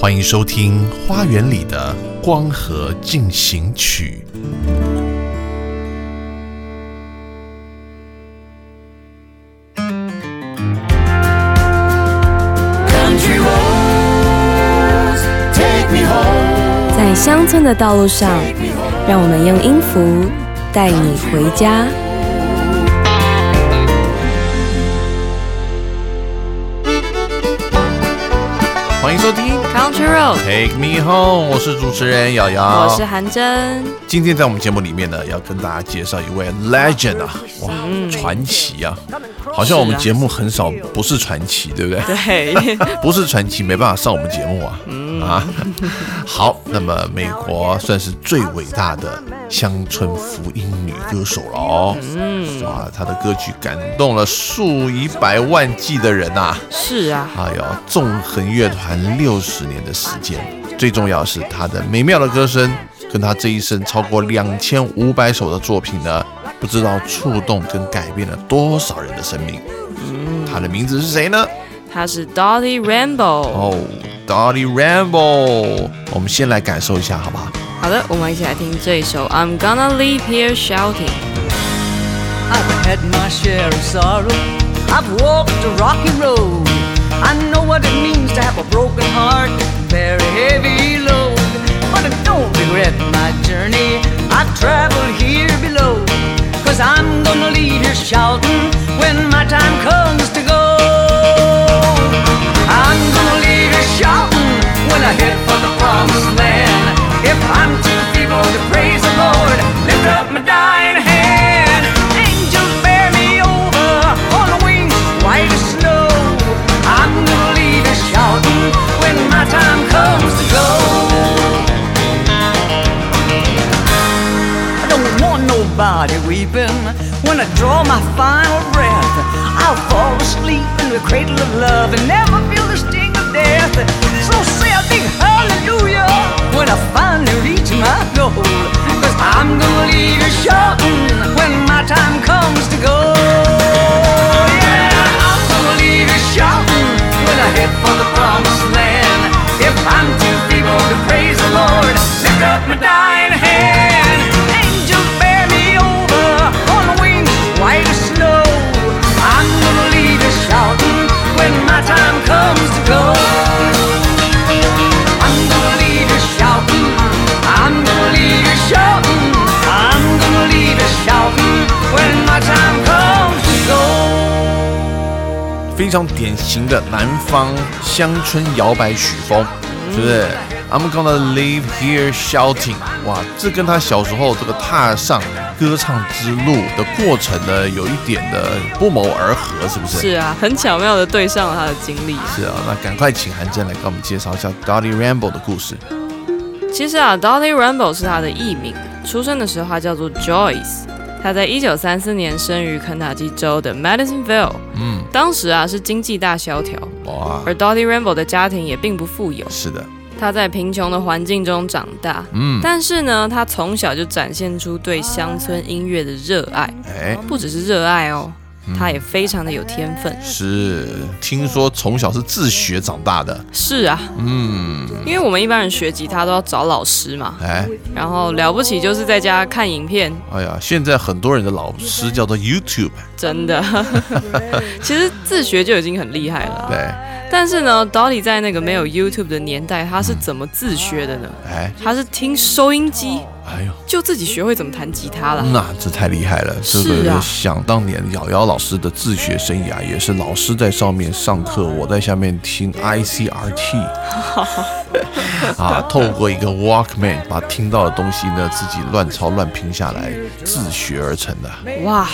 欢迎收听《花园里的光合进行曲》。在乡村的道路上，让我们用音符带你回家。欢迎收听 Country Road，Take Me Home，我是主持人瑶瑶，我是韩真。今天在我们节目里面呢，要跟大家介绍一位 legend 啊，哇，传奇啊，好像我们节目很少不是传奇，对不对？对，不是传奇没办法上我们节目啊。啊，好，那么美国算是最伟大的乡村福音女歌手了哦。嗯，哇，她的歌曲感动了数以百万计的人呐、是啊，哎呦，纵横乐团六十年的时间，最重要是她的美妙的歌声，跟她这一生超过两千五百首的作品呢，不知道触动跟改变了多少人的生命。嗯，他的名字是谁呢？他是 Dottie Rainbow。哦，Dottie Rambo，我们先来感受一下，好不好？好的，我们一起来听这一首 I'm Gonna Leave Here Shouting。I've had my share of sorrow. I've walked a rocky road. I know what it means to have a broken heart, bear a heavy load. But I don't regret my journey. I've traveled here below. Cause I'm gonna leave here shouting when my time comes to go. I'm gonna leave here shouting when I head for the promised land. If I'm too feeble to praise the Lord, lift up my dying hand. Angels bear me over on wings white as snow. I'm gonna leave here shouting when my time comes to go. When I draw my final breath. I'll fall asleep in the cradle of love and never feel the sting of death. So say a big hallelujah when I finally reach my goal. Cause I'm gonna leave you shouting when my time comes to go. Yeah, I'm gonna leave you shouting when I head for the promised land. If I'm too feeble to praise the Lord, lift up my dying 非常典型的南方乡村摇摆曲风，是不是？I'm gonna live here shouting，哇，这跟他小时候这个踏上歌唱之路的过程呢，有一点的不谋而合，是不是？是啊，很巧妙的对上了他的经历。是啊，那赶快请韩正来给我们介绍一下 Dottie Rambo 的故事。其实啊，Dottie Rainbow 是他的艺名，出生的时候他叫做 Joyce。他在一九三四年生于肯塔基州的 Madisonville，嗯，当时啊是经济大萧条，哇，而 Dottie Rainbow 的家庭也并不富有，是的，他在贫穷的环境中长大。嗯，但是呢，他从小就展现出对乡村音乐的热爱，哎，不只是热爱哦，他也非常的有天分。是，听说从小是自学长大的，是啊，嗯，因为我们一般人学吉他都要找老师嘛，哎，然后了不起就是在家看影片，哎呀，现在很多人的老师叫做 YouTube，真的，其实自学就已经很厉害了。对，但是呢，Dolly 在那个没有 YouTube 的年代，他是怎么自学的呢？哎，他是听收音机，哎呦。就自己学会怎么弹吉他了。那这太厉害了！这是啊个想当年瑶瑶老师的自学生涯，也是老师在上面上课，我在下面听 ICRT，啊，透过一个 Walkman 把听到的东西呢自己乱抄乱拼下来，自学而成的。哇，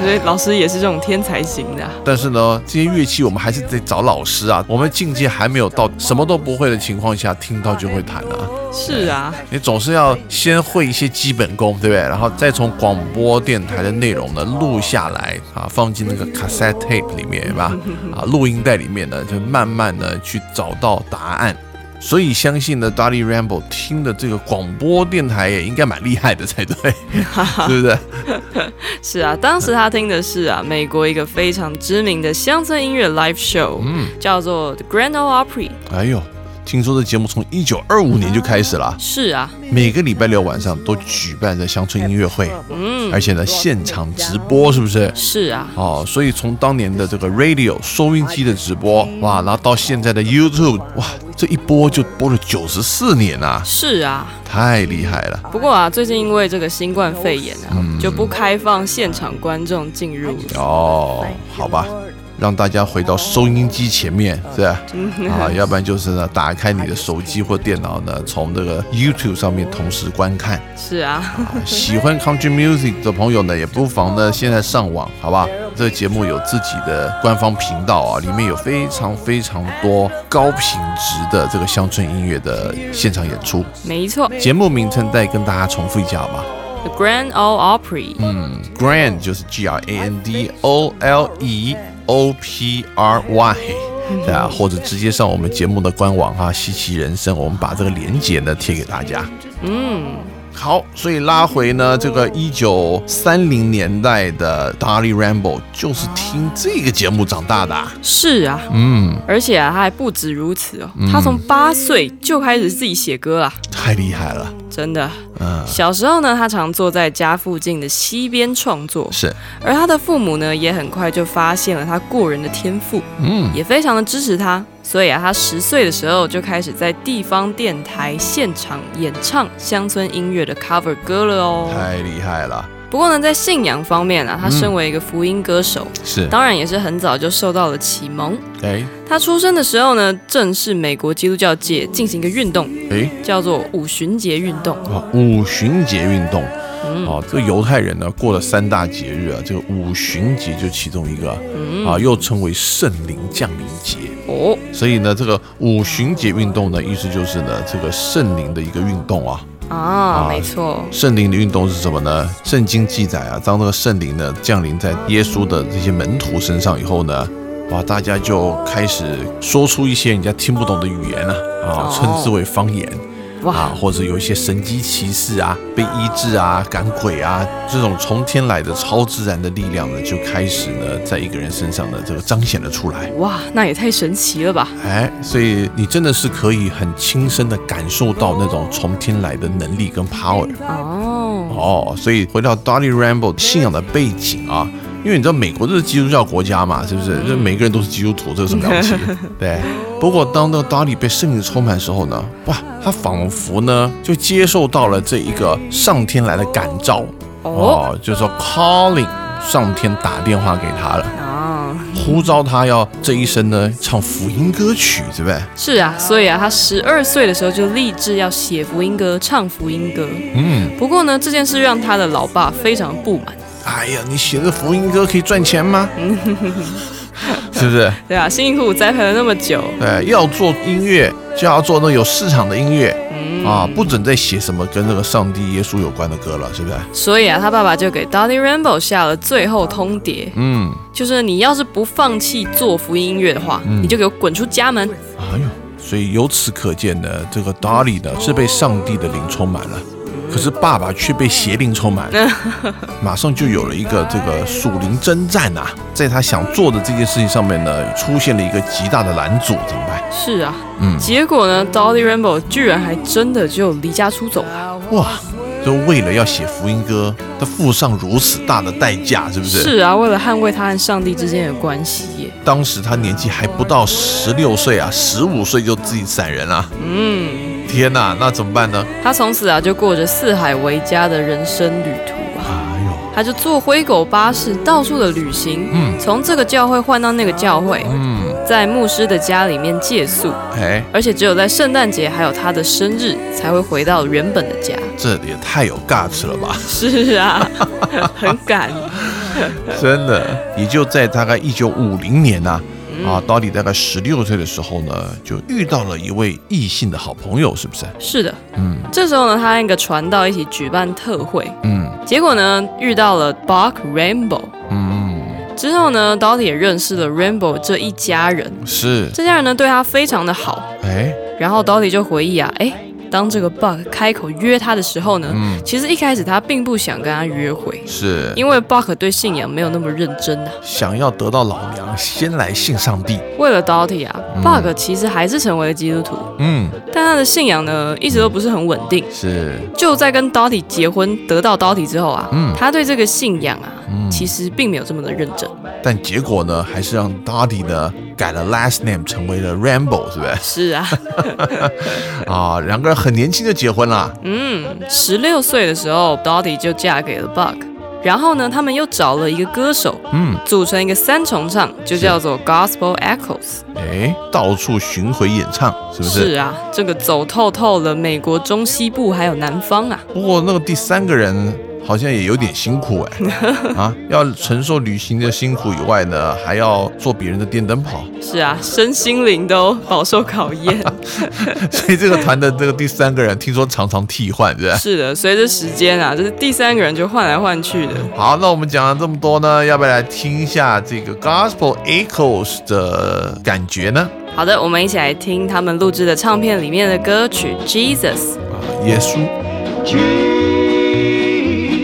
所以老师也是这种天才型的啊、但是呢，这些乐器我们还是得找老师啊。我们境界还没有到什么都不会的情况下，听到就会弹啊。是啊，你总是要先会一些基本功，对不对？然后再从广播电台的内容呢录下来啊，放进那个 cassette tape 里面，对吧？啊，录音带里面呢，就慢慢的去找到答案。所以相信呢，Dolly Ramble 听的这个广播电台也应该蛮厉害的才对，对不对？是啊，当时他听的是啊，美国一个非常知名的乡村音乐 live show，嗯，叫做 The Grand Ole Opry。哎呦，听说这节目从一九二五年就开始了，是啊，每个礼拜六晚上都举办着乡村音乐会，嗯，而且呢现场直播，是不是？是啊，哦，所以从当年的这个 radio 收音机的直播，哇，然后到现在的 YouTube，哇，这一播就播了九十四年啊，是啊。太厉害了。不过啊，最近因为这个新冠肺炎啊，嗯就不开放现场观众进入。哦，好吧，让大家回到收音机前面，是吧？啊，要不然就是呢，打开你的手机或电脑呢，从这个 YouTube 上面同时观看。是啊，啊，喜欢 Country Music 的朋友呢，也不妨呢现在上网，好吧？这个节目有自己的官方频道啊，里面有非常非常多高品质的这个乡村音乐的现场演出。没错节目名称再跟大家重复一下好吧？，The Grand Ole Opry。嗯，Grand 就是 G R A N D O L E O P R Y。对啊，或者直接上我们节目的官网哈、稀奇人生，我们把这个链接呢贴给大家。嗯，好，所以拉回呢，这个一九三零年代的 Dolly Rambo 就是听这个节目长大的啊、是啊，嗯，而且啊，他还不止如此哦，他从八岁就开始自己写歌啊，太厉害了，真的。嗯，小时候呢，他常坐在家附近的溪边创作，是，而他的父母呢，也很快就发现了他过人的天赋，嗯，也非常的支持他。所以啊，他十岁的时候就开始在地方电台现场演唱乡村音乐的 cover 歌了哦。太厉害了，不过呢，在信仰方面啊，他身为一个福音歌手，是，当然也是很早就受到了启蒙。哎他出生的时候呢，正是美国基督教界进行一个运动，哎，叫做五旬节运动。哦，五旬节运动。嗯哦，这个犹太人呢过了三大节日啊，这个五旬节就其中一个嗯啊，又称为圣灵降临节。哦，所以呢，这个五旬节运动呢，意思就是呢，这个圣灵的一个运动啊。啊，没错，圣灵的运动是什么呢？圣经记载啊，当这个圣灵呢降临在耶稣的这些门徒身上以后呢，哇，大家就开始说出一些人家听不懂的语言了啊，哦称之为方言。啊，或者有一些神机骑士啊，被医治啊，赶鬼啊，这种从天来的超自然的力量呢，就开始呢，在一个人身上呢，这个彰显了出来。哇，那也太神奇了吧！哎，所以你真的是可以很亲身的感受到那种从天来的能力跟 power 哦，哦。所以回到 Dolly Rambo 信仰的背景啊，因为你知道美国这是基督教国家嘛，是不是？就每个人都是基督徒，这有什么了不起？对。不过当那个 Dolly 被圣灵充满的时候呢，哇，他仿佛呢就接受到了这一个上天来的感召哦，哦，就是说 calling 上天打电话给他了。啊，呼召他要这一生呢唱福音歌曲，对不对？是啊，所以啊，他十二岁的时候就立志要写福音歌、唱福音歌。嗯，不过呢，这件事让他的老爸非常不满。哎呀，你写的福音歌可以赚钱吗？是不是？对啊，辛辛苦苦栽培了那么久，对，要做音乐就要做那有市场的音乐嗯啊，不准再写什么跟那个上帝、耶稣有关的歌了，是不是？所以啊，他爸爸就给 Dolly Rambo 下了最后通牒，嗯，就是你要是不放弃做福音音乐的话，嗯你就给我滚出家门。哎呦，所以由此可见呢，这个 Dolly 呢是被上帝的灵充满了。可是爸爸却被邪灵充满，马上就有了一个这个属灵征战啊，在他想做的这件事情上面呢，出现了一个极大的拦阻，怎么办？是啊，嗯结果呢，Dolly Rambo 居然还真的就离家出走了。哇，就为了要写福音歌，他付上如此大的代价，是不是？是啊，为了捍卫他和上帝之间的关系耶。当时他年纪还不到十六岁啊，十五岁就自己散人了。嗯，天哪，那怎么办呢？他从此啊就过着四海为家的人生旅途啊。哎呦，他就坐灰狗巴士到处的旅行，嗯从这个教会换到那个教会，嗯，在牧师的家里面借宿，哎，而且只有在圣诞节还有他的生日才会回到原本的家。这也太有 guts 了吧？是啊，很赶。真的，也就在大概一九五零年呐、啊，到底大概十六岁的时候呢，就遇到了一位异性的好朋友，是不是？是的，嗯。这时候呢，他和一个传道一起举办特会，嗯。结果呢遇到了 Buck Rainbow。嗯，之后呢，Dottie 也认识了 Rainbow 这一家人，是，这家人呢对他非常的好。哎，然后 Dottie 就回忆啊，哎，当这个 Buck 开口约他的时候呢，嗯其实一开始他并不想跟他约会，是，因为 Buck 对信仰没有那么认真啊。想要得到老娘，先来信上帝。为了 Dottie 啊、嗯 b u c k 其实还是成为了基督徒，嗯，但他的信仰呢一直都不是很稳定。是，就在跟 Dottie 结婚得到 Dottie 之后啊，嗯他对这个信仰啊，嗯其实并没有这么的认真。但结果呢，还是让 Dottie 呢改了 last name，成为了 Rambo，是不是？是啊，啊，两个人很年轻就结婚了。嗯，十六岁的时候，Dottie 就嫁给了 Buck。然后呢，他们又找了一个歌手，嗯，组成一个三重唱，就叫做 Gospel Echoes。哎，到处巡回演唱，是不是？是啊，这个走透透了美国中西部还有南方啊。不过那个第三个人好像也有点辛苦哎，啊，要承受旅行的辛苦以外呢，还要做别人的电灯泡，是啊，身心灵都饱受考验。所以这个团的这个第三个人听说常常替换，是不是？是的，随着时间啊，就是第三个人就换来换去的。好，那我们讲了这么多呢，要不要来听一下这个 Gospel Echoes 的感觉呢？好的，我们一起来听他们录制的唱片里面的歌曲《Jesus》。啊，耶稣，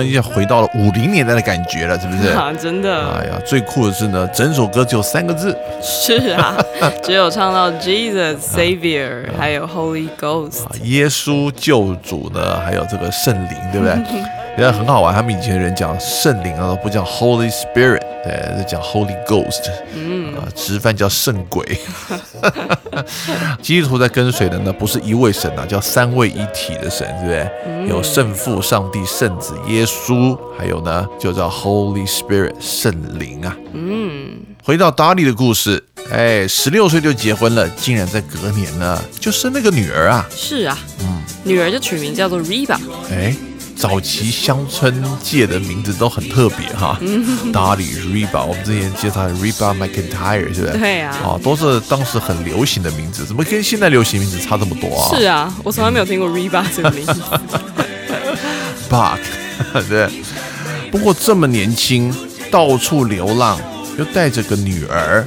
呢要回到了五零年代的感觉了，是不是？啊，真的。哎呀，最酷的是呢，整首歌只有三个字，是啊，只有唱到 Jesus Savior，还有 Holy Ghost 啊，耶稣救主呢，还有这个圣灵，对不对？觉得很好玩，他们以前人讲圣灵啊，不叫 Holy Spirit，对，是讲 Holy Ghost，嗯啊，直翻叫圣鬼。基督徒在跟随的呢，不是一位神啊，叫三位一体的神，对不对？有圣父、上帝、圣子、耶稣，还有呢，就叫 Holy Spirit，圣灵啊。嗯，回到达利的故事，哎，十六岁就结婚了，竟然在隔年呢就生了个女儿啊！是啊，嗯女儿就取名叫做 Riba 哎，早期乡村界的名字都很特别哈，达利、Reba，我们之前介绍的 Reba McIntyre 是不是？对啊啊，都是当时很流行的名字，怎么跟现在流行名字差这么多啊？是啊，我从来没有听过 Reba 这个名字。Buck，对。不过这么年轻，到处流浪，又带着个女儿，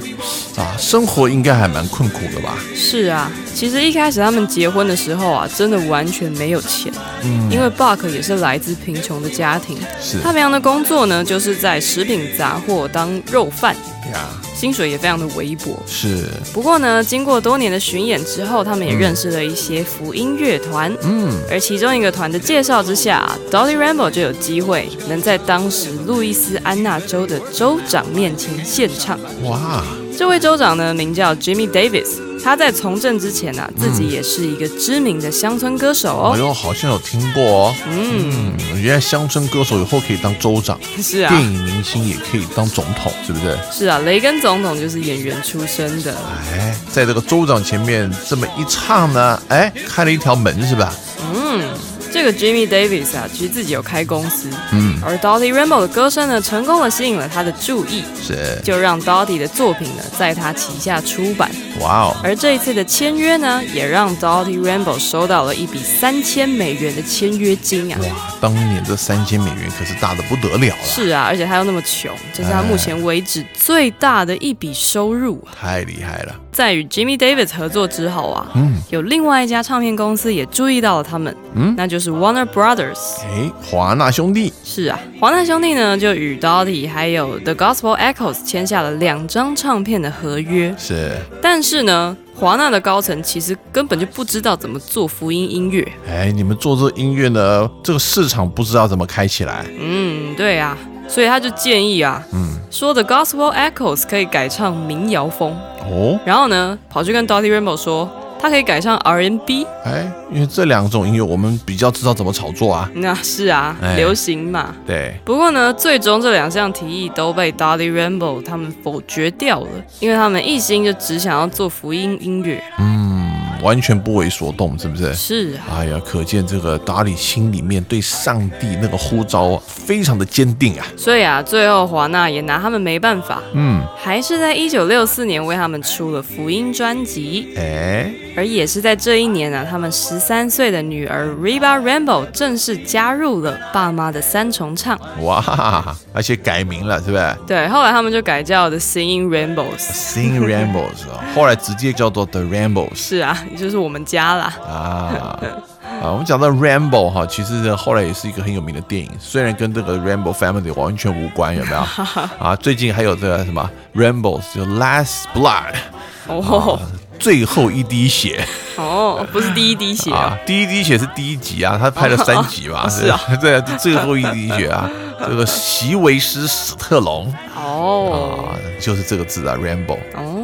啊，生活应该还蛮困苦的吧？是啊，其实一开始他们结婚的时候啊，真的完全没有钱，嗯，因为 Buck 也是来自贫穷的家庭，是他平常的工作呢，就是在食品杂货当肉贩，呀，薪水也非常的微薄。是，不过呢，经过多年的巡演之后，他们也认识了一些福音乐团，嗯，而其中一个团的介绍之下，Dolly Rainbow 就有机会能在当时路易斯安那州的州长面前献唱。哇，这位州长呢，名叫 Jimmy Davis。他在从政之前啊，自己也是一个知名的乡村歌手哦。哎呦，好像有听过哦。嗯，嗯，原来乡村歌手以后可以当州长，是啊电，影明星也可以当总统，是不是？是啊，雷根总统就是演员出身的。哎，在这个州长前面这么一唱呢，哎，开了一条门是吧？嗯，这这个 Jimmy Davis 啊，其实自己有开公司，嗯，而 Dottie Rainbow 的歌声呢，成功的吸引了他的注意，是，就让 Dottie 的作品呢，在他旗下出版。哇哦，而这一次的签约呢，也让 Dottie Rainbow 收到了一笔三千美元的签约金啊！哇，当年这三千美元可是大的不得了了，是啊，而且他又那么穷，这是他目前为止最大的一笔收入啊！太厉害了，在与 Jimmy Davis 合作之后啊，嗯，有另外一家唱片公司也注意到了他们，嗯？那就是 Warner Brothers。哎，华纳兄弟。是啊，华纳兄弟呢就与 Dottie 还有 The Gospel Echoes 签下了两张唱片的合约，是，但是呢，华纳的高层其实根本就不知道怎么做福音音乐。哎，你们做这音乐呢，这个市场不知道怎么开起来，嗯，对啊，所以他就建议啊，嗯，说 The Gospel Echoes 可以改唱民谣风，哦，然后呢，跑去跟 Dottie Rainbow 说，他可以改唱 R&B。哎，因为这两种音乐我们比较知道怎么炒作啊，那是啊，哎流行嘛。对，不过呢，最终这两项提议都被 Dottie Rainbow 他们否决掉了，因为他们一心就只想要做福音音乐。嗯，完全不为所动，是不是？是啊，哎呀，可见这个达里心里面对上帝那个呼召啊，非常的坚定啊。所以啊，最后华纳也拿他们没办法，嗯，还是在一九六四年为他们出了福音专辑。哎，而也是在这一年啊，他们十三岁的女儿 Reba Rainbow 正式加入了爸妈的三重唱。哇，而且改名了，是不是对，后来他们就改叫 The Singing Rainbows。？Sing Rainbows 哦，后来直接叫做 The Rainbows 是啊，也就是我们家啦。啊。啊，我们讲到 Rainbow 哈，其实后来也是一个很有名的电影，虽然跟这个 Rainbow Family 完全无关，有没有？啊，最近还有这个什么 Rainbows 就 Last Blood 哦最后一滴血哦，不是第一滴血哦啊，第一滴血是第一集啊，他拍了三集嘛，是啊，对啊，最后一滴血啊，这个席维斯史特龙哦啊，就是这个字啊，Rainbow。哦，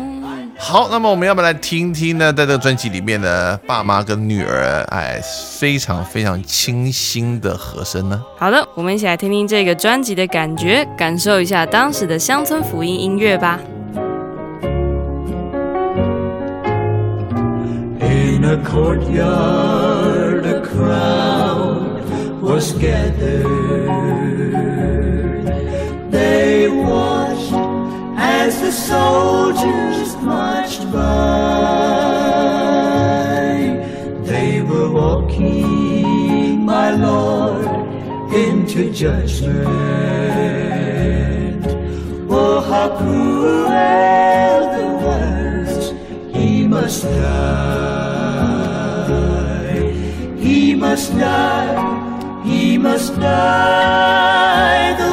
好，那么我们要不要来听听呢？在这个专辑里面呢，爸妈跟女儿，哎，非常非常清新的和声呢。好的，我们一起来听听这个专辑的感觉，感受一下当时的乡村福音音乐吧。In a courtyard, a crowd was gathered. As the soldiers marched by. They were walking, my Lord, into judgment. Oh, how cruel the words! He must die. He must die. He must die. The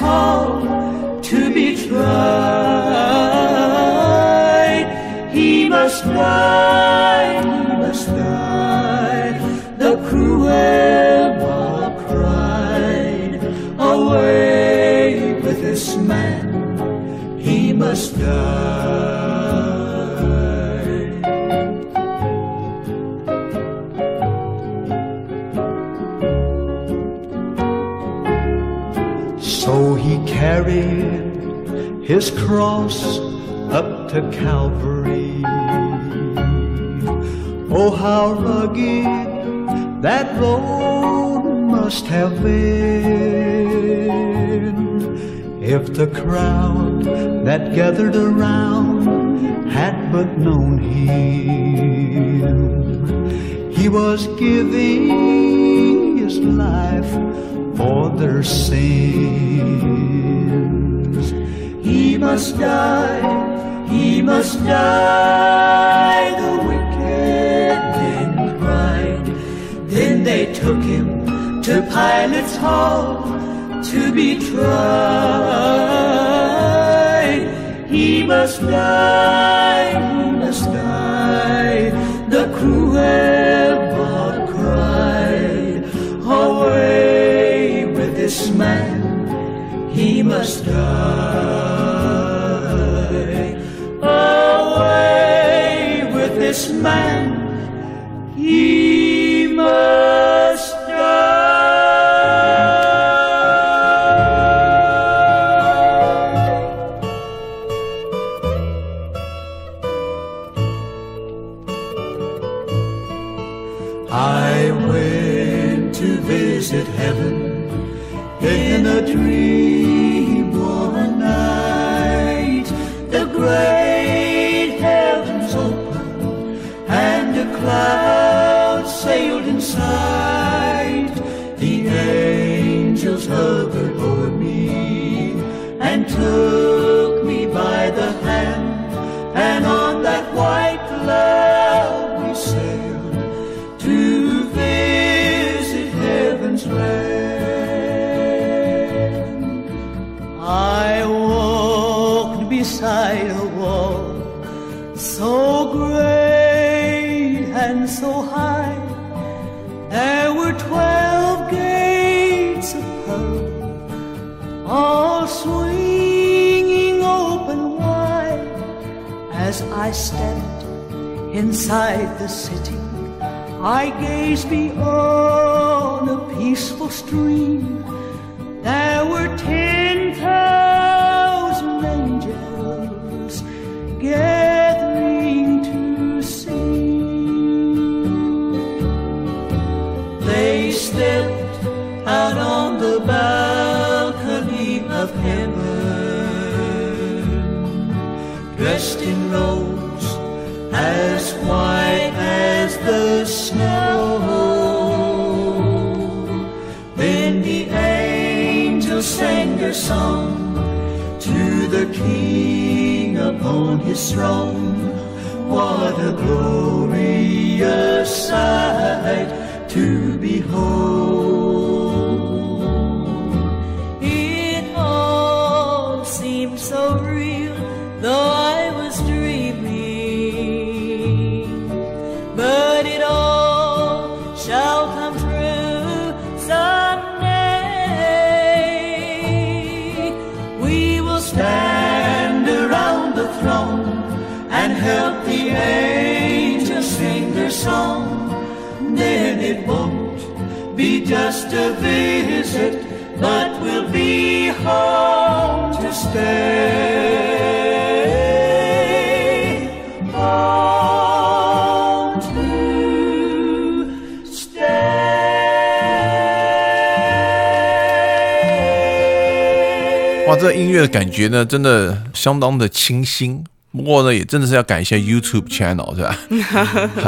call. Cross up to Calvary. Oh, how rugged that road must have been. If the crowd that gathered around had but known him, he was giving his life for their sins. Must die, he must die, the wicked men cried. Then they took him to Pilate's hall to be tried. He must die, he must die, the cruel King upon his throne. What a glorious sight to behold. Just a visit, but we'll be home to stay. Home to stay. 哇，这音乐的感觉呢，真的相当的清新。不过呢，也真的是要感谢 YouTube channel 是吧？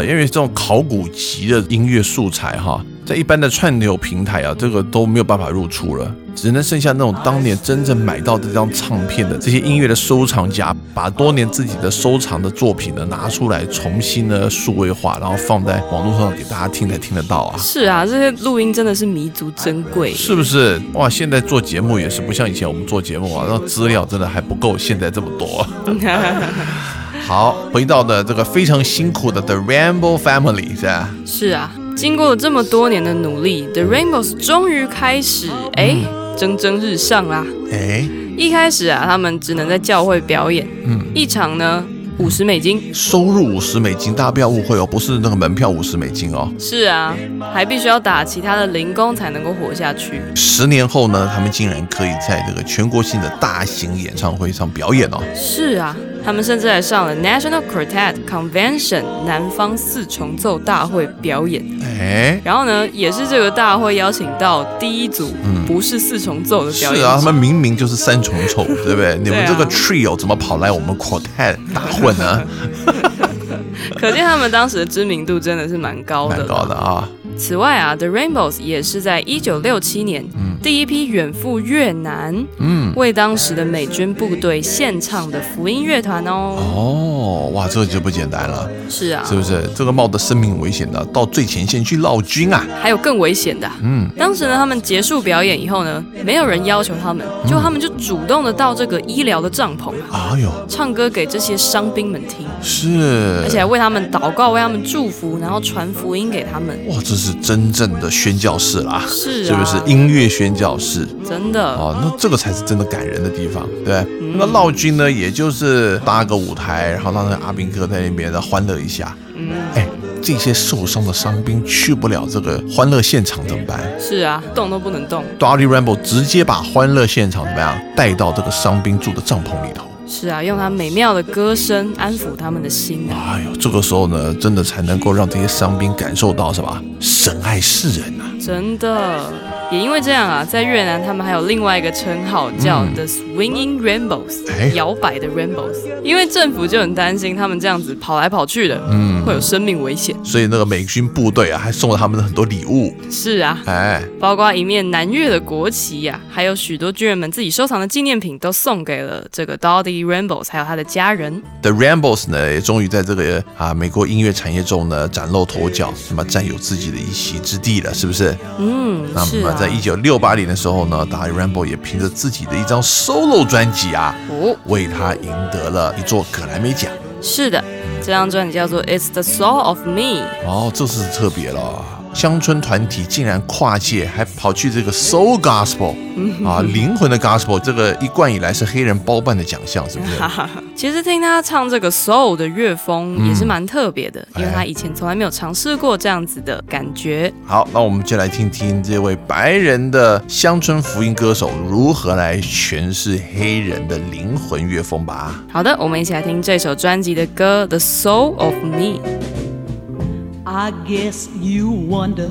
因为这种考古级的音乐素材哈，在一般的串流平台啊，这个都没有办法入出了，只能剩下那种当年真正买到这张唱片的这些音乐的收藏家，把多年自己的收藏的作品呢拿出来，重新呢数位化，然后放在网络上给大家听才听得到啊。是啊，这些录音真的是弥足珍贵。是不是哇？现在做节目也是不像以前我们做节目啊，那资料真的还不够现在这么多。好，回到的这个非常辛苦的 The Rainbow Family 是吧？是啊，经过了这么多年的努力，The Rainbows 终于开始哎蒸蒸日上啦。哎，一开始啊，他们只能在教会表演，嗯，一场呢五十美金。收入五十美金，大家不要误会哦，不是那个门票五十美金哦。是啊，还必须要打其他的零工才能够活下去。十年后呢，他们竟然可以在这个全国性的大型演唱会上表演哦。是啊，他们甚至还上了 National Quartet Convention 南方四重奏大会表演。哎，然后呢，也是这个大会邀请到第一组不是四重奏的表演者。是啊，他们明明就是三重奏，对不对？你们这个 trio 怎么跑来我们 quartet 打混呢？可见他们当时的知名度真的是蛮高的。蛮高的啊。此外啊，The Rainbows 也是在一九六七年、第一批远赴越南，嗯，为当时的美军部队献唱的福音乐团哦。哦，哇，这个就不简单了，是啊，是不是？这个冒着生命危险的到最前线去闹军啊！还有更危险的啊、嗯，当时呢，他们结束表演以后呢，没有人要求他们，就他们就主动的到这个医疗的帐篷啊，哎呦，唱歌给这些伤兵们听，是，而且还为他们祷告，为他们祝福，然后传福音给他们。哇，这是真正的宣教士啦，是啊是不是？音乐宣教士真的，哦，那这个才是真的感人的地方，对那闹军呢，也就是搭个舞台，然后让那个阿兵哥在那边的欢乐一下。嗯，哎，这些受伤的伤兵去不了这个欢乐现场怎么办？是啊，动都不能动。Dolly Rambo 直接把欢乐现场怎么样带到这个伤兵住的帐篷里头。是啊，用他美妙的歌声安抚他们的心啊。哎呦，这个时候呢，真的才能够让这些伤兵感受到什么？神爱世人啊！真的，也因为这样啊，在越南他们还有另外一个称号叫 The Swinging Rainbows，、哎摇摆的 Rainbows。因为政府就很担心他们这样子跑来跑去的，嗯会有生命危险。所以那个美军部队啊，还送了他们很多礼物。是啊，哎，包括一面南越的国旗呀、还有许多军人们自己收藏的纪念品，都送给了这个 Doddy Rainbows 还有他的家人。The Rambles 呢，也终于在这个啊美国音乐产业中呢崭露头角，那么占有自己的一席之地了，是不是？嗯，那么是啊，在一九六八年的时候呢，大 Rambo 也凭着自己的一张 solo 专辑啊，哦，为他赢得了一座格莱美奖。是的，这张专辑叫做《It's the Soul of Me》。哦，这是特别了。乡村团体竟然跨界，还跑去这个 soul gospel 啊，灵魂的 gospel，这个一贯以来是黑人包办的奖项，是不是？其实听他唱这个 soul 的乐风嗯也是蛮特别的，因为哎他以前从来没有尝试过这样子的感觉。好，那我们就来听听这位白人的乡村福音歌手如何来诠释黑人的灵魂乐风吧。好的，我们一起来听这首专辑的歌《The Soul of Me》。I guess you wonder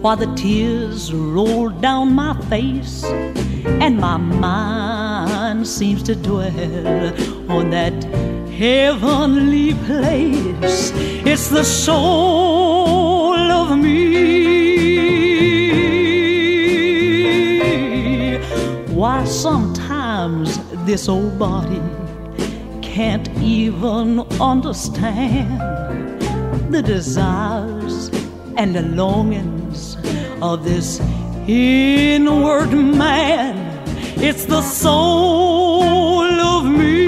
why the tears roll down my face and my mind seems to dwell on that heavenly place. It's the soul of me. Why sometimes this old body can't even understand the desires and the longings of this inward man. It's the soul of me.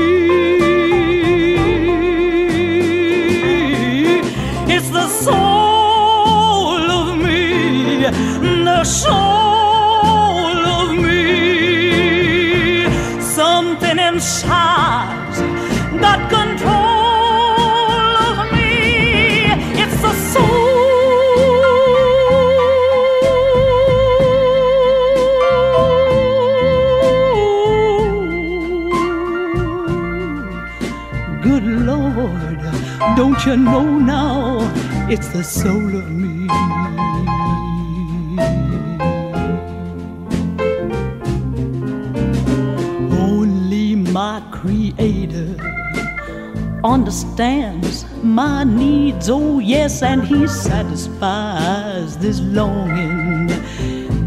It's the soul of me. The soul of me. Something inside got don't you know now? It's the soul of me. Only my Creator understands my needs. Oh, yes, and He satisfies this longing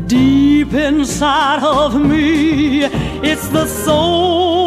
deep inside of me. It's the soul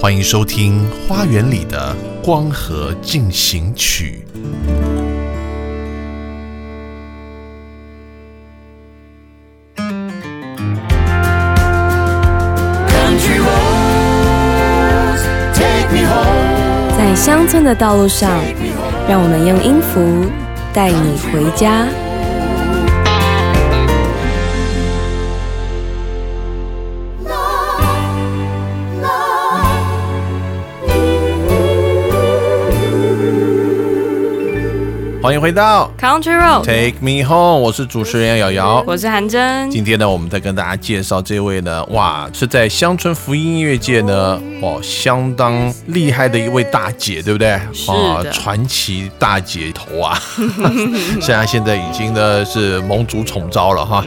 欢迎收听《花园里的光合进行曲》。在乡村的道路上，让我们用音符带你回家。欢迎回到 Country Road，Take Me Home，我是主持人瑶瑶。我是韩真。今天呢，我们再跟大家介绍这位呢，哇，是在乡村福音音乐界呢，哦，相当厉害的一位大姐，对不对？是啊传奇大姐头啊，虽然现在已经呢是盟主宠招了哈，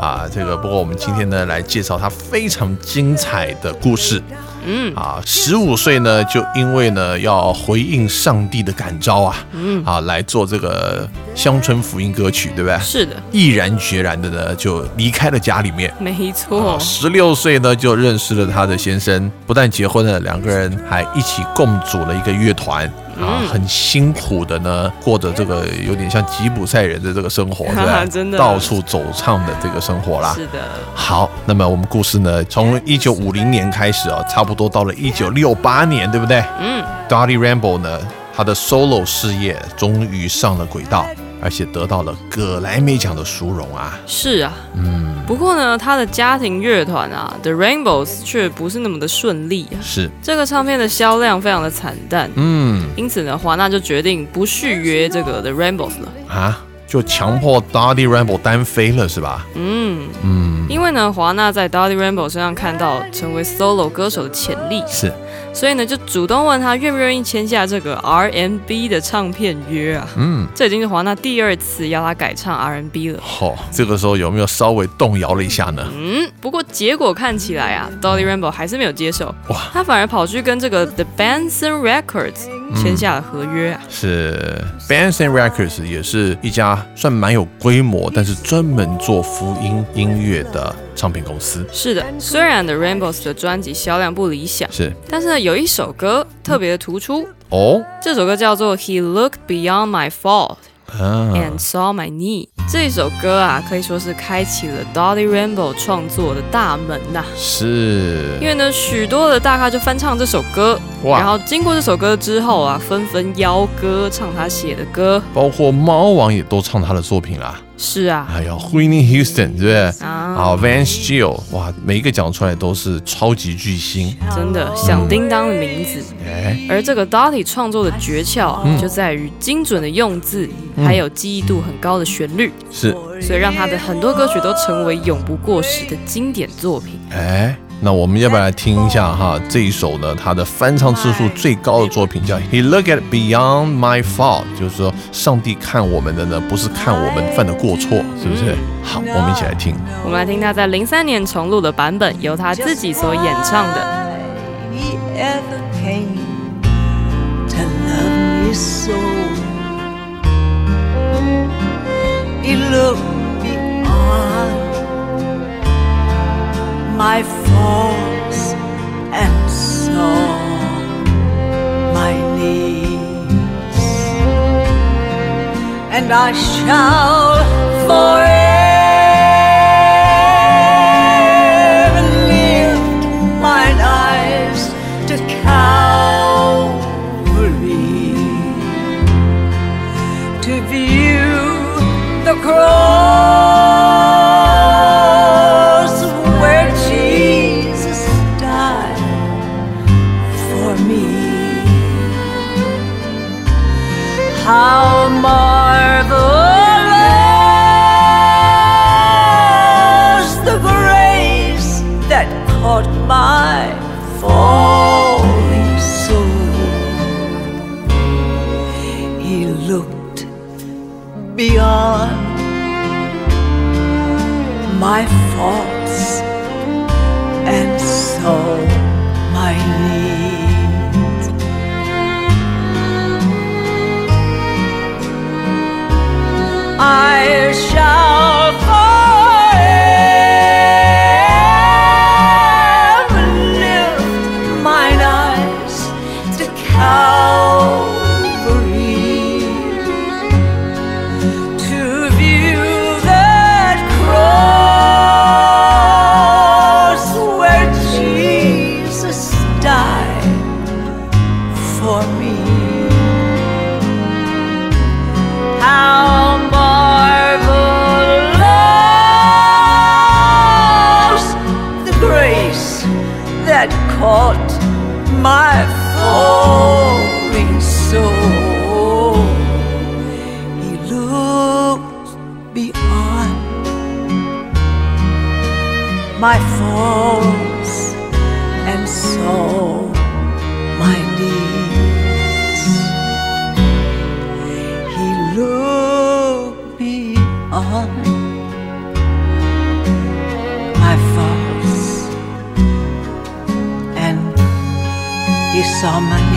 啊，这个不过我们今天呢来介绍她非常精彩的故事。嗯啊，十五岁呢，就因为呢要回应上帝的感召啊，嗯，啊，来做这个乡村福音歌曲，对不对？是的，毅然决然的呢，就离开了家里面。没错，十六岁呢，就认识了他的先生，不但结婚了，两个人还一起共组了一个乐团。啊，嗯很辛苦的呢，过着这个有点像吉普赛人的这个生活，对吧？真的到处走唱的这个生活啦。是的，好，那么我们故事呢，从一九五零年开始啊，差不多到了一九六八年，对不对嗯，？Dottie Rambo 呢，他的 solo 事业终于上了轨道，而且得到了葛莱美奖的殊荣啊。是啊。嗯，不过呢，他的家庭乐团啊，The Rainbows 却不是那么的顺利啊。是，这个唱片的销量非常的惨淡，嗯因此呢，华纳就决定不续约这个 The Rainbows 了。啊，就强迫 Dottie Rambo 单飞了，是吧？嗯，嗯，因为呢，华纳在 Dottie Rainbow 身上看到成为 solo 歌手的潜力，是，所以呢，就主动问他愿不愿意签下这个 RMB 的唱片约啊。嗯。这已经是华纳第二次要他改唱 RMB 了。好、这个时候有没有稍微动摇了一下呢？嗯，不过结果看起来啊，Dolly Rainbow 还是没有接受，哇他反而跑去跟这个 The Benson Records 签下了合约啊。是 Benson Records 也是一家算蛮有规模，但是专门做福音音乐的唱片公司。是的，虽然 The Rainbows 的专辑销量不理想，是但是呢，有一首歌特别的突出，哦，这首歌叫做 He Looked Beyond My Fault 啊，and Saw My Need。这首歌啊，可以说是开启了 Dolly Rainbow 创作的大门呐、是因为呢，许多的大咖就翻唱这首歌，哇然后经过这首歌之后啊，纷纷邀歌唱他写的歌。包括猫王也都唱他的作品啦。是啊，哎呀，Whitney Houston 对不对？啊，啊，Vance Gill，哇，每一个讲出来都是超级巨星。真的响叮当的名字。哎，而这个 Dottie 创作的诀窍就在于精准的用字，还有记忆度很高的旋律，是，所以让他的很多歌曲都成为永不过时的经典作品。哎，那我们要不要来听一下哈？这一首呢，它的翻唱次数最高的作品叫《He Look at Beyond My Fault》，就是说上帝看我们的呢，不是看我们犯的过错，是不是？好，我们一起来听。我们来听他在零三年重录的版本，由他自己所演唱的。he ever came to love me so. He looked beyond my and saw my needs, and I shall forever my faults and saw my needs. He looked beyond my faults and he saw my needs.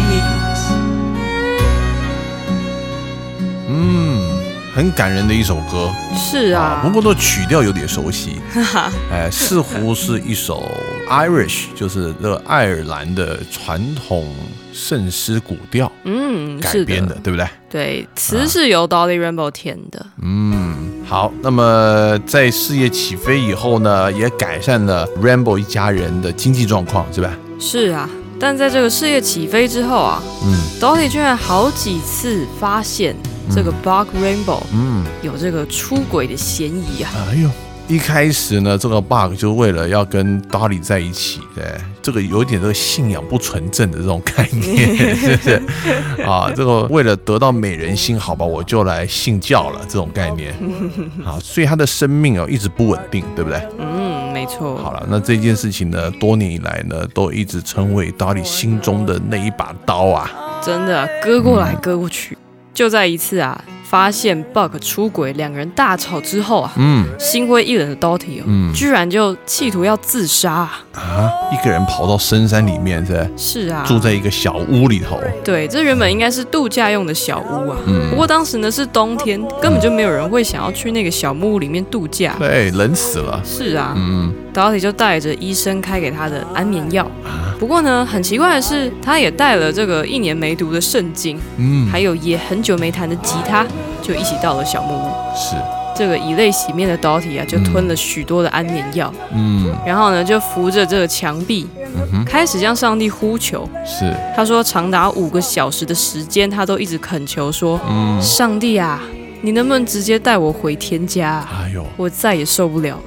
很感人的一首歌是啊不，过这曲调有点熟悉，哎，似乎是一首 Irish，就是这个爱尔兰的传统圣诗古调嗯，改编的，对不对？对，词是由 Dolly Rainbow 填的。嗯，好，那么在事业起飞以后呢，也改善了 Rainbow 一家人的经济状况，是吧？是啊，但在这个事业起飞之后啊嗯，Dolly 居然好几次发现这个 Buck Rainbow 嗯，有这个出轨的嫌疑啊。哎呦。一开始呢，这个 Bug 就为了要跟 Dolly 在一起，对，这个有一点这个信仰不纯正的这种概念，是不是？啊，这个为了得到美人心，好吧，我就来信教了，这种概念。啊，所以他的生命哦一直不稳定，对不对？嗯，没错。好了，那这件事情呢，多年以来呢，都一直成为 Dolly 心中的那一把刀啊。真的啊割过来割过去。就在一次啊，发现 Buck 出轨，两个人大吵之后啊，嗯。心灰意冷的 Dottie 哦，嗯。居然就企图要自杀啊。啊，一个人跑到深山里面，是是是啊，住在一个小屋里头。对，这原本应该是度假用的小屋啊，嗯。不过当时呢是冬天，根本就没有人会想要去那个小木屋里面度假。对，冷死了。是啊，嗯。Dottie 就带着医生开给他的安眠药。啊。不过呢，很奇怪的是，他也带了这个一年没读的圣经，嗯，还有也很久没弹的吉他，就一起到了小木屋。是这个以泪洗面的 Dottie 啊，就吞了许多的安眠药，嗯然后呢，就扶着这个墙壁，嗯开始向上帝呼求。是他说，长达五个小时的时间，他都一直恳求说：“嗯，上帝啊，你能不能直接带我回天家啊？哎呦，我再也受不了了。”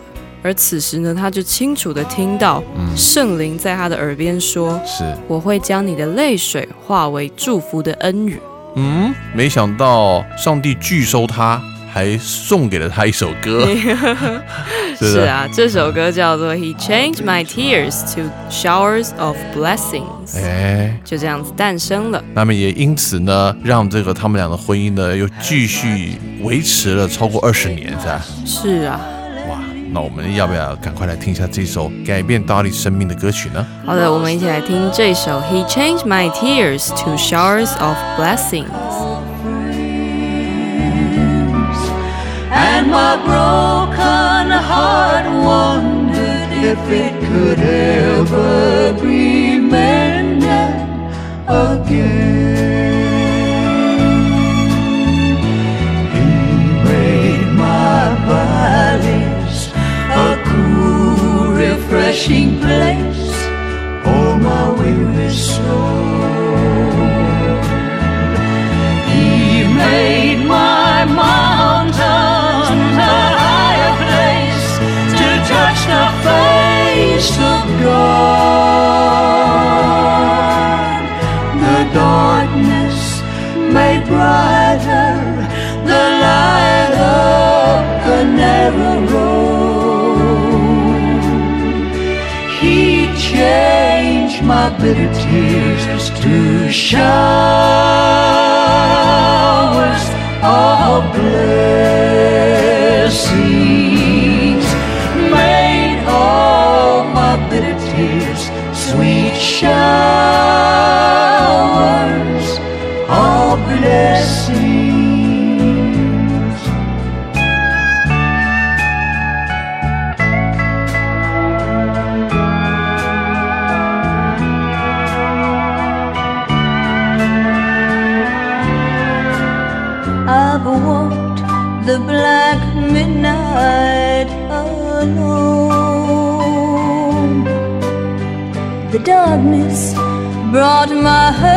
而此时呢，他就清楚的听到嗯圣灵在他的耳边说是：“我会将你的泪水化为祝福的恩雨。嗯，没想到上帝拒收他，还送给了他一首歌，是，是啊，这首歌叫做《He Changed My Tears to Showers of Blessings》，哎，就这样子诞生了。那么也因此呢，让这个他们俩的婚姻呢，又继续维持了超过二十年，是吧？是啊，哇，那我们要不要赶快来听一下这首改变 Dolly 生命的歌曲呢？好的，我们一起来听这首《He Changed My Tears to Showers of Blessings》。 And my broken heart wondered if it could ever be mended again. Refreshing place for my weary soul. He made my mountains a higher place to touch the face of God. The darkness made brighter bitter tears to showers of blessings. Made all my bitter tears sweet showers Darkness brought my hurt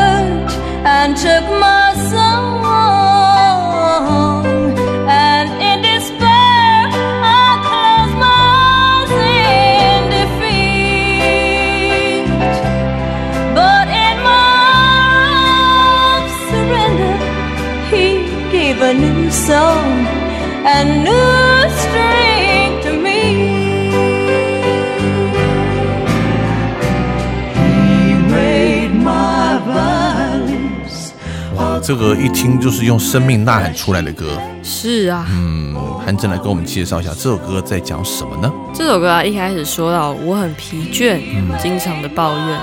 这个一听就是用生命呐喊出来的歌。是啊，嗯，韩正来跟我们介绍一下这首歌在讲什么呢？这首歌啊，一开始说到我很疲倦，经常的抱怨，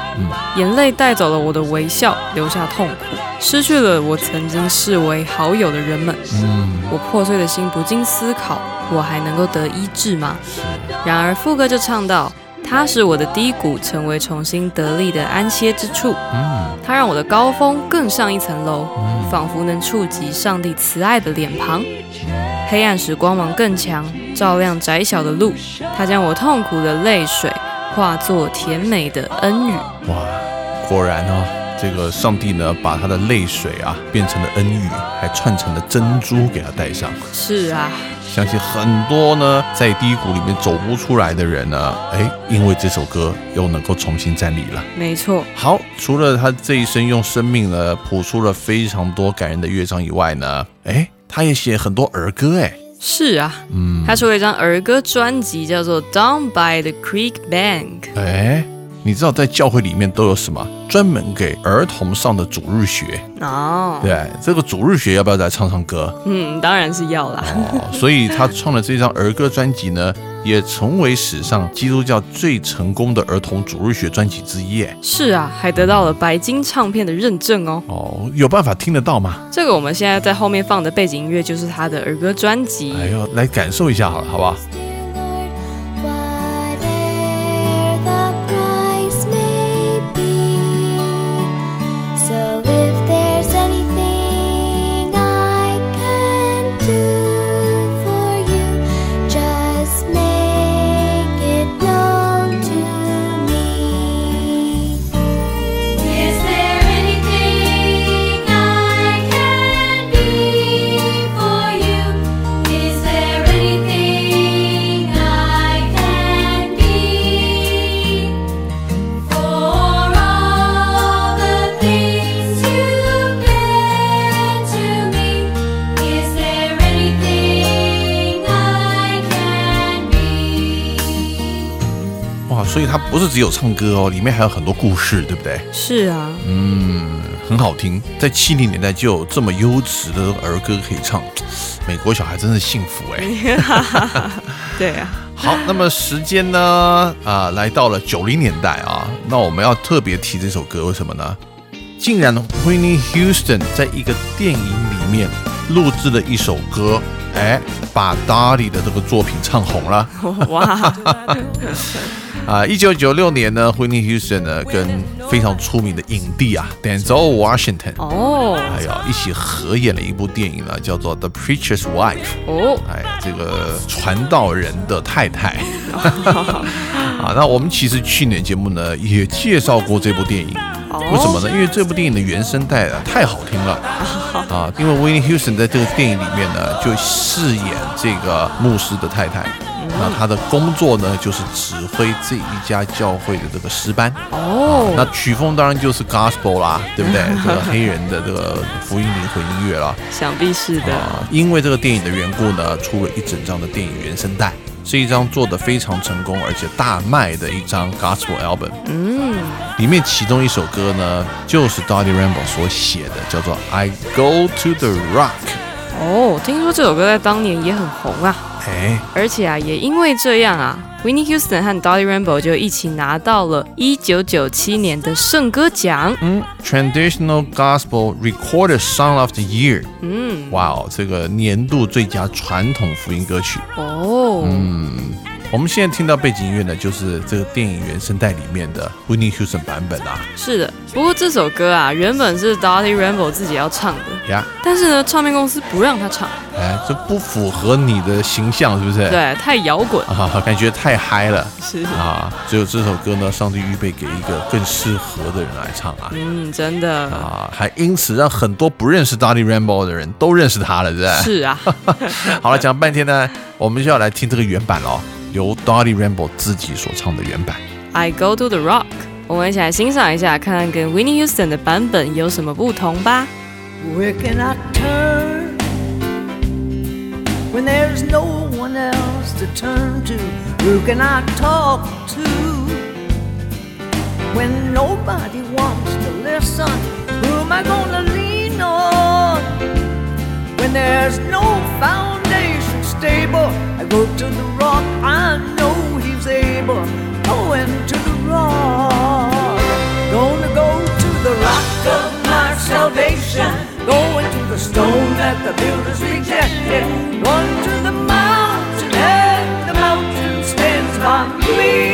眼泪带走了我的微笑，留下痛苦，失去了我曾经视为好友的人们。嗯，我破碎的心不禁思考，我还能够得医治吗？然而副歌就唱到，它使我的低谷成为重新得力的安歇之处。嗯，它让我的高峰更上一层楼，仿佛能触及上帝慈爱的脸庞。黑暗使光芒更强，照亮窄小的路。它将我痛苦的泪水化作甜美的恩语。哇，果然哦，这个上帝呢，把他的泪水啊变成了恩雨，还串成了珍珠给他戴上。是啊，相信很多呢在低谷里面走不出来的人呢，哎，因为这首歌又能够重新站立了。没错，好，除了他这一生用生命呢谱出了非常多感人的乐章以外呢，哎，他也写很多儿歌，哎，是啊。嗯，他出了一张儿歌专辑，叫做《Down by the Creek Bank》。哎，你知道在教会里面都有什么专门给儿童上的主日学？哦，对，这个主日学要不要再唱唱歌？嗯，当然是要啦。哦，所以他创的这张儿歌专辑呢，也成为史上基督教最成功的儿童主日学专辑之一。哎，是啊，还得到了白金唱片的认证哦。哦，有办法听得到吗？这个我们现在在后面放的背景音乐就是他的儿歌专辑。哎呦，来感受一下好了，好不好？不是只有唱歌哦，里面还有很多故事，对不对？是啊，嗯，很好听。在七零年代就有这么优质的儿歌可以唱，美国小孩真是幸福哎。对啊，好，那么时间呢？啊、来到了九零年代啊，那我们要特别提这首歌，为什么呢？竟然 Whitney Houston 在一个电影里面录制了一首歌，哎，把 Dolly 的这个作品唱红了。哇，啊，一九九六年呢，Whitney Houston 呢跟非常出名的影帝啊 Denzel Washington，哦。哎呀，一起合演了一部电影呢，叫做《The Preacher's Wife》。哦，哎呀，这个传道人的太太。啊，那我们其实去年节目呢也介绍过这部电影，为什么呢？因为这部电影的原声带啊太好听了啊，因为 Whitney Houston 在这个电影里面呢就饰演这个牧师的太太。那他的工作呢，就是指挥这一家教会的这个诗班。哦，那曲风当然就是 gospel 啦，对不对？这个黑人的这个福音灵魂音乐啦。想必是的。啊，因为这个电影的缘故呢，出了一整张的电影原声带，是一张做的非常成功而且大卖的一张 gospel album。嗯，里面其中一首歌呢，就是 Dottie Rambo 所写的，叫做《I Go to the Rock》。哦，听说这首歌在当年也很红啊，哎，而且啊，也因为这样啊，Whitney Houston 和 Dolly Rainbow 就一起拿到了一九九七年的圣歌奖。嗯，Traditional Gospel Recorded Song of the Year。嗯，哇哦，这个年度最佳传统福音歌曲。哦，嗯，我们现在听到背景音乐呢，就是这个电影原声带里面的 Whitney Houston 版本啊。是的。不过这首歌啊，原本是 Dolly Rainbow 自己要唱的，呀，但是呢，唱片公司不让他唱，哎，这不符合你的形象，是不是？。对，太摇滚。啊，感觉太嗨了是，啊！只有这首歌呢，上帝预备给一个更适合的人来唱啊嗯，真的啊，还因此让很多不认识 Dolly Rainbow 的人都认识他了，对不对？是啊。好了，讲半天呢，我们就要来听这个原版喽，由 Dolly Rainbow 自己所唱的原版。 I Go to the Rock，我们一起来欣赏一下，看看跟 Whitney Houston 的版本有什么不同吧。 Where can I turn when there's no one else to turn to? Who can I talk to when nobody wants to listen? Who am I gonna lean on run. When there's no foundation Stable, I go to the rock. I know he's able. Going to the rock. Gonna go to the rock of my salvation. Going to the stone that the builders rejected. Going to the mountain and the mountain stands by me.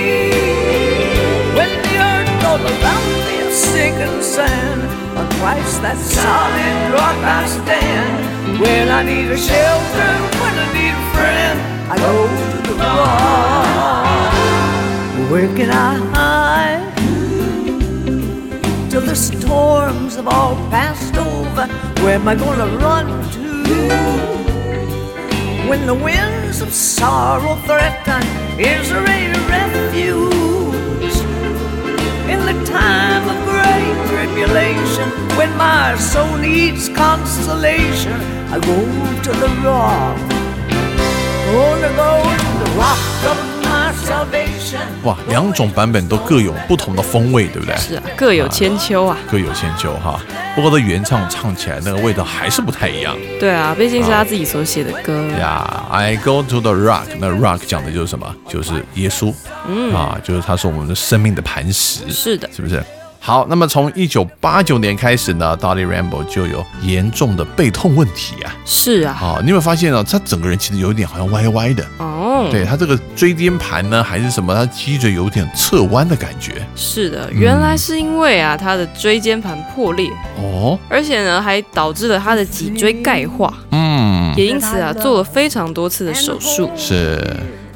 Sinking sand, on Christ that solid rock I stand. When I need a shelter, when I need a friend, I go to the rock. Where can I hide? Till the storms have all passed over, where am I gonna run to? When the winds of sorrow threaten, is there any refuge? In the time of tribulation, when my soul needs consolation, I go to the rock. Gonna go to the rock of my salvation. 哇，两种版本都各有不同的风味，对不对？是啊，各有千秋啊。各有千秋哈。不过这原唱唱起来那个味道还是不太一样对啊，毕竟是他自己所写的歌。呀。I go to the rock，那 rock 讲的就是什么？就是耶稣，嗯啊，就是他是我们的生命的磐石，是的，是不是？好，那么从一九八九年开始呢，Dolly Rainbow 就有严重的背痛问题啊。是啊。哦，你有没有发现呢？他整个人其实有一点好像歪歪的。哦，对他这个椎间盘呢，还是什么？他脊椎有点侧弯的感觉。是的，原来是因为啊，他的椎间盘破裂，哦，而且呢，还导致了他的脊椎钙化，嗯，也因此啊，做了非常多次的手术。是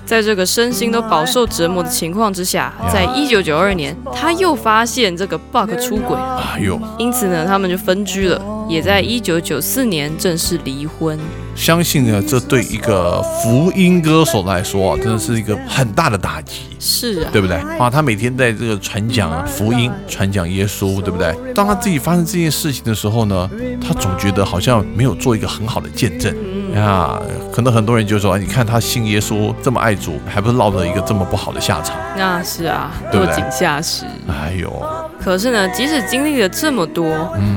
在这个身心都饱受折磨的情况之下，在一九九二年，他又发现这个 Buck 出轨，哎呦，因此呢，他们就分居了，也在一九九四年正式离婚。相信呢，这对一个福音歌手来说啊，真的是一个很大的打击。是啊，对不对？啊，他每天在这个传讲福音、传讲耶稣，对不对？当他自己发生这件事情的时候呢，他总觉得好像没有做一个很好的见证啊。可能很多人就说，你看他信耶稣这么爱主，还不是落得一个这么不好的下场？那是啊，落井下石。哎呦，可是呢，即使经历了这么多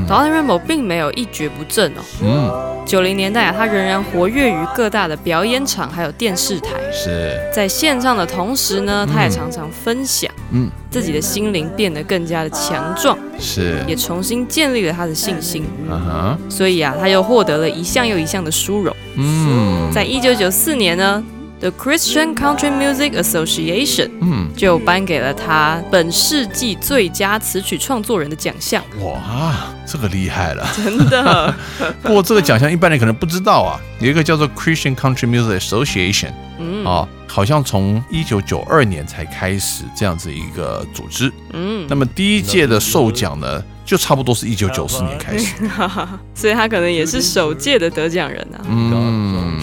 ，Dolly Rainbow 并没有一蹶不振哦。嗯，九零年代啊，他仍然活跃于各大的表演场，还有电视台。是，在线上的同时呢，他也常常分享，嗯，自己的心灵变得更加的强壮，是，也重新建立了他的信心。嗯哼，所以啊，他又获得了一项又一项的殊荣。嗯，在一九九四年呢，The Christian Country Music Association 嗯，就颁给了他本世纪最佳词曲创作人的奖项。哇，这个厉害了。真的，不过这个奖项一般人可能不知道啊，有一个叫做 Christian Country Music Association，嗯啊，好像从一九九二年才开始这样子一个组织。嗯，那么第一届的授奖呢，就差不多是一九九四年开始。所以他可能也是首届的得奖人啊。嗯，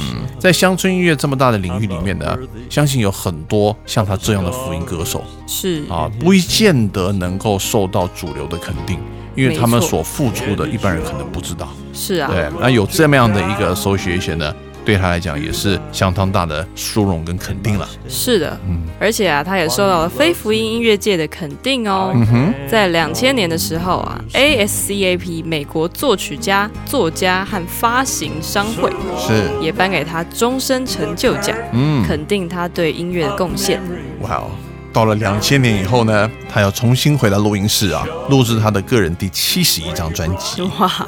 在乡村音乐这么大的领域里面呢，相信有很多像他这样的福音歌手。是。啊，不见得能够受到主流的肯定，因为他们所付出的，一般人可能不知道。是啊，对，那有这么样的一个 association 呢，对他来讲也是相当大的殊荣跟肯定了。是的，嗯而且啊，他也受到了非福音音乐界的肯定哦。嗯哼，在两千年的时候啊，ASCAP 美国作曲家、作家和发行商会是，也颁给他终身成就奖，嗯，肯定他对音乐的贡献。哇哦。到了两千年以后呢，他要重新回到录音室啊，录制他的个人第七十一张专辑。哇，哇，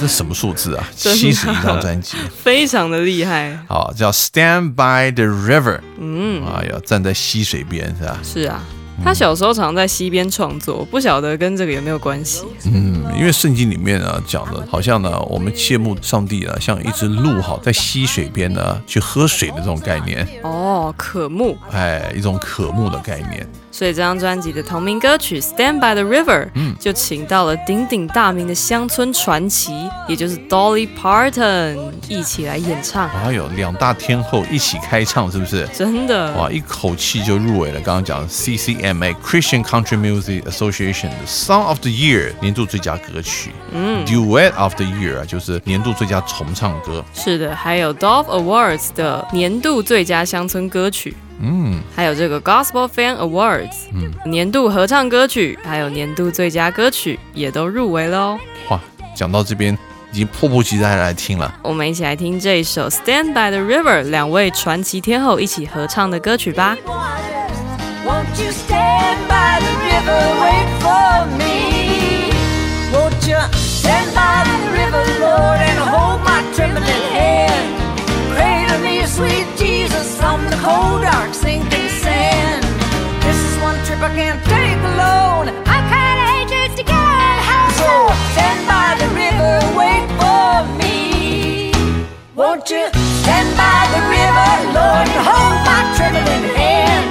这什么数字啊？七十一张专辑，非常的厉害。好，叫 Stand by the River，嗯，啊，要站在溪水边是吧？是啊，他小时候常在溪边创作，不晓得跟这个有没有关系。嗯，因为圣经里面啊讲的，好像呢我们切慕上帝啊，像一只鹿哈，在溪水边呢去喝水的这种概念，哦，渴慕。哎，一种渴慕的概念。所以这张专辑的同名歌曲《Stand by the River》，就请到了鼎鼎大名的乡村传奇，也就是 Dolly Parton 一起来演唱。哎呦，两大天后一起开唱，是不是？真的，哇，一口气就入围了。刚刚讲 CCMA Christian Country Music Association 的 Song of the Year 年度最佳歌曲，嗯，Duet of the Year 啊，就是年度最佳重唱歌。是的，还有 Dove Awards 的年度最佳乡村歌曲，嗯，还有这个 Gospel Fan Awards，嗯，年度合唱歌曲，还有年度最佳歌曲也都入围了哦。哇，讲到这边，已经迫不及待来听了。我们一起来听这一首《Stand by the River》，两位传奇天后一起合唱的歌曲吧。Won't you stand by the river, wait for me? Won't you stand by the river, Lord, and hold my trembling hand? Cradle me, sweet Jesus, from the cold, dark, sinking sand. This is one trip I can't take alone. I kinda just to get home. So stand by the river, wait for me. Won't you stand by the river, Lord, and hold my trembling hand?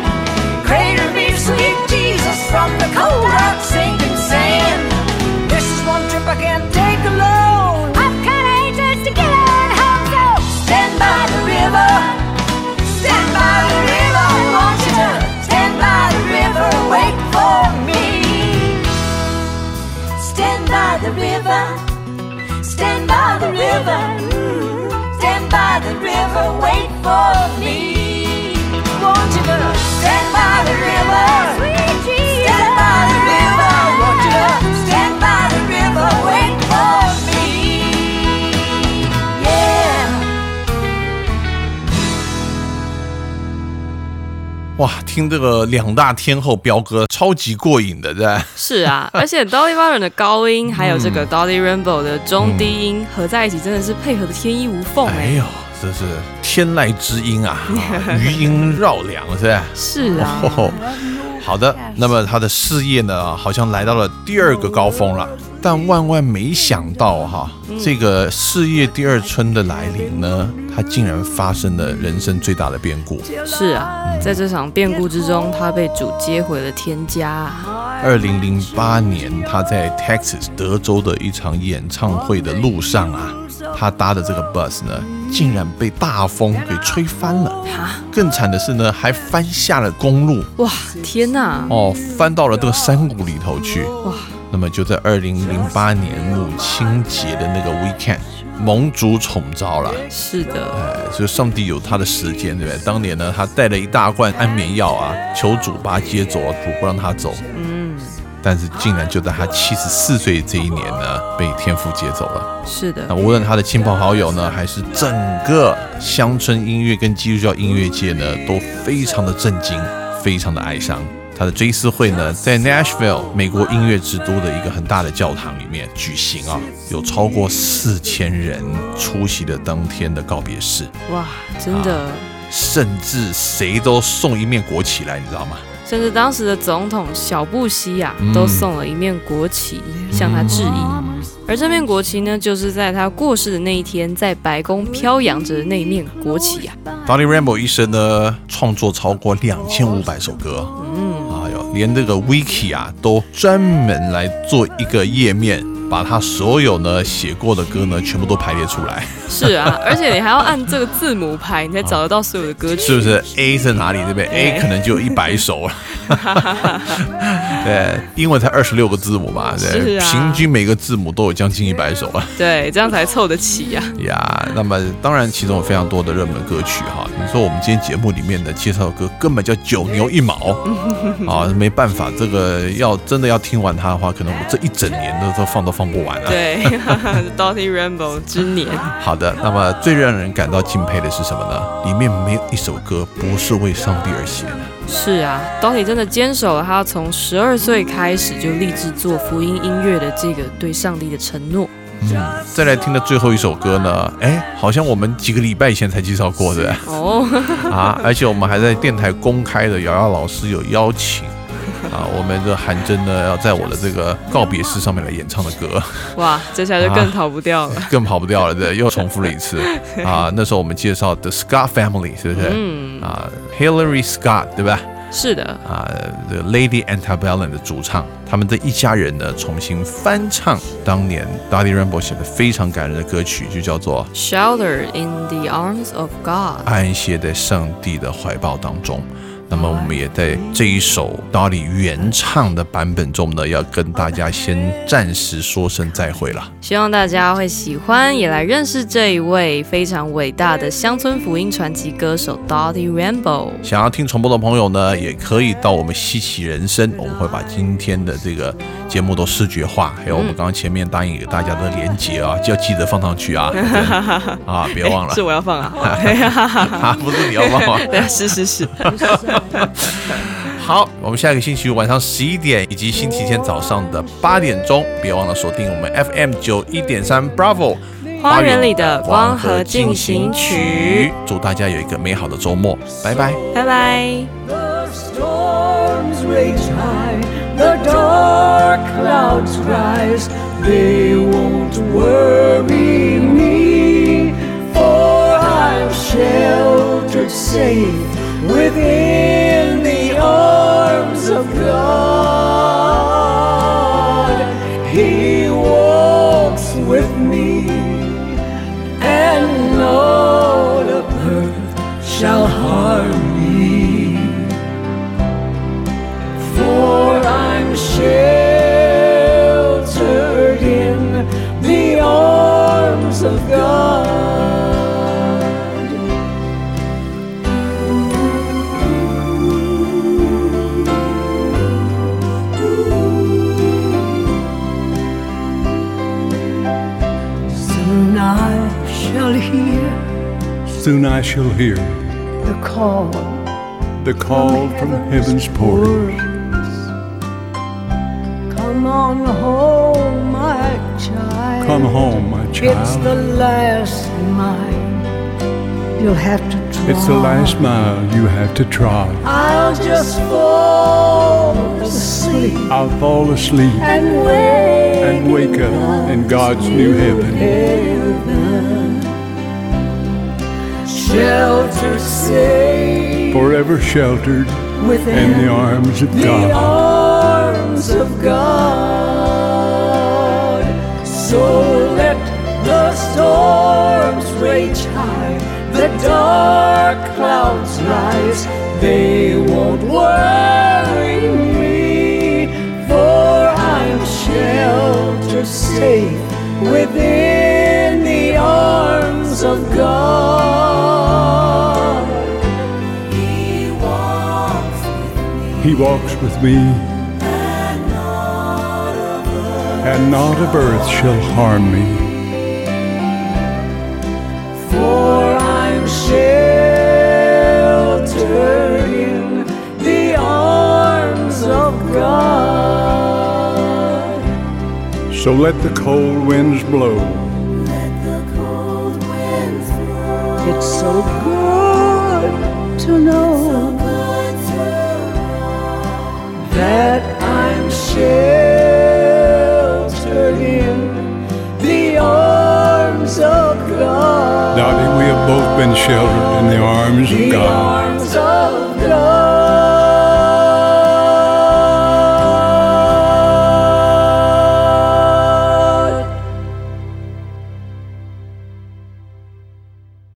Cradle me, sweet Jesus, from the cold, dark, the river. Stand by the river. mm, Stand by the river, wait for me. 听这个两大天后飙歌，超级过瘾的，对吧？是啊，而且 Dolly Parton 的高音，还有这个 Dolly Rainbow 的中低音合在一起，真的是配合的天衣无缝哎。哎呦，这是天籁之音啊，啊 余音绕梁，是吧？是啊，哦，好的，那么他的事业呢，好像来到了第二个高峰了。但万万没想到哈，这个事业第二春的来临呢，他竟然发生了人生最大的变故。是啊，在这场变故之中，他被主接回了天家啊。二零零八年，他在 Texas 德州的一场演唱会的路上啊，他搭的这个 bus 呢，竟然被大风给吹翻了。哈，更惨的是呢，还翻下了公路哇，天哪！哦，翻到了这个山谷里头去。哇，那么就在二零零八年母亲节的那个 weekend，盟主宠召了。是的，哎，所以上帝有他的时间，对不对？当年呢，他带了一大罐安眠药啊，求主把他接走，主不让他走。嗯，但是竟然就在他七十四岁这一年呢，被天父接走了。是的那，无论他的亲朋好友呢，还是整个乡村音乐跟基督教音乐界呢，都非常的震惊，非常的哀伤。他的追思会呢，在 Nashville 美国音乐之都的一个很大的教堂里面举行啊，有超过四千人出席了当天的告别式，哇，真的。甚至谁都送一面国旗来，你知道吗？甚至当时的总统小布希呀、嗯都送了一面国旗向他致意。而这面国旗呢，就是在他过世的那一天，在白宫飘扬着的那一面国旗啊。Donny Rainbow 一生呢，创作超过两千五百首歌，嗯，哎呦，连这个 Wiki 啊，都专门来做一个页面，把他所有呢写过的歌呢，全部都排列出来，是啊，而且你还要按这个字母排，你才找得到所有的歌曲。是不是？A 在哪里？对不对？A 可能就有一百首了，对，英文才二十六个字母嘛，对，啊平均每个字母都有将近一百首了。对，这样才凑得齐啊。呀，那么当然，其中有非常多的热门歌曲哈。你说我们今天节目里面的介绍的歌根本叫九牛一毛啊，没办法，这个要真的要听完它的话，可能我这一整年都都放都放不完啊。对，Dotty Rainbow 之年。好的，那么最让人感到敬佩的是什么呢？里面没有一首歌不是为上帝而写的。是啊，Dotty 真的坚守了他从十二岁开始就立志做福音音乐的这个对上帝的承诺。嗯，再来听的最后一首歌呢，哎，好像我们几个礼拜以前才介绍过的哦，啊，而且我们还在电台公开的，瑶瑶老师有邀请 啊，我们的韩真呢要在我的这个告别式上面来演唱的歌，哇，这下就更逃不掉了。更跑不掉了，对，又重复了一次 啊。那时候我们介绍 The Scott Family 是不是？嗯，啊，Hillary Scott 对吧？是的，啊，The Lady Antebellum 的主唱，他们这一家人呢重新翻唱当年 Dolly Rainbow 写的非常感人的歌曲，就叫做 Shelter in the arms of God。安歇在上帝的怀抱当中。那么我们也在这一首 Dolly 原唱的版本中呢，要跟大家先暂时说声再会了。希望大家会喜欢，也来认识这一位非常伟大的乡村福音传奇歌手 Dolly Rainbow。想要听重播的朋友呢，也可以到我们稀奇人生，我们会把今天的这个节目都视觉化，还有我们刚刚前面答应给大家的连接啊，就要记得放上去啊，啊，别忘了是我要放啊。啊，不是你要放啊。对，是是是。好，我们下个星期五晚上十一点，以及星期天早上的八点钟，别忘了锁定我们 FM 九一点三 Bravo 花园里的光合进行曲。祝大家有一个美好的周末，拜拜。拜拜。within the arms of God. Soon I shall hear the call the call from heaven's portal. Come on home, my child. Come home, my child. It's the last mile you'll have to try. It's the last mile you have to trot. I'll just fall asleep I'll fall asleep and wake, and wake up in God's new heaven. heaven. Shelter safe Forever sheltered within in the arms of the God. arms of God. So let the storms rage high, the dark clouds rise. They won't worry me, for I'm sheltered safe within the arms of God. He walks with me, and not of earth shall harm me. For I'm sheltered in the arms of God. So let the cold winds blow. It's so good to know that I'm sheltered in the arms of God. Dottie, we have both been sheltered in the arms of God.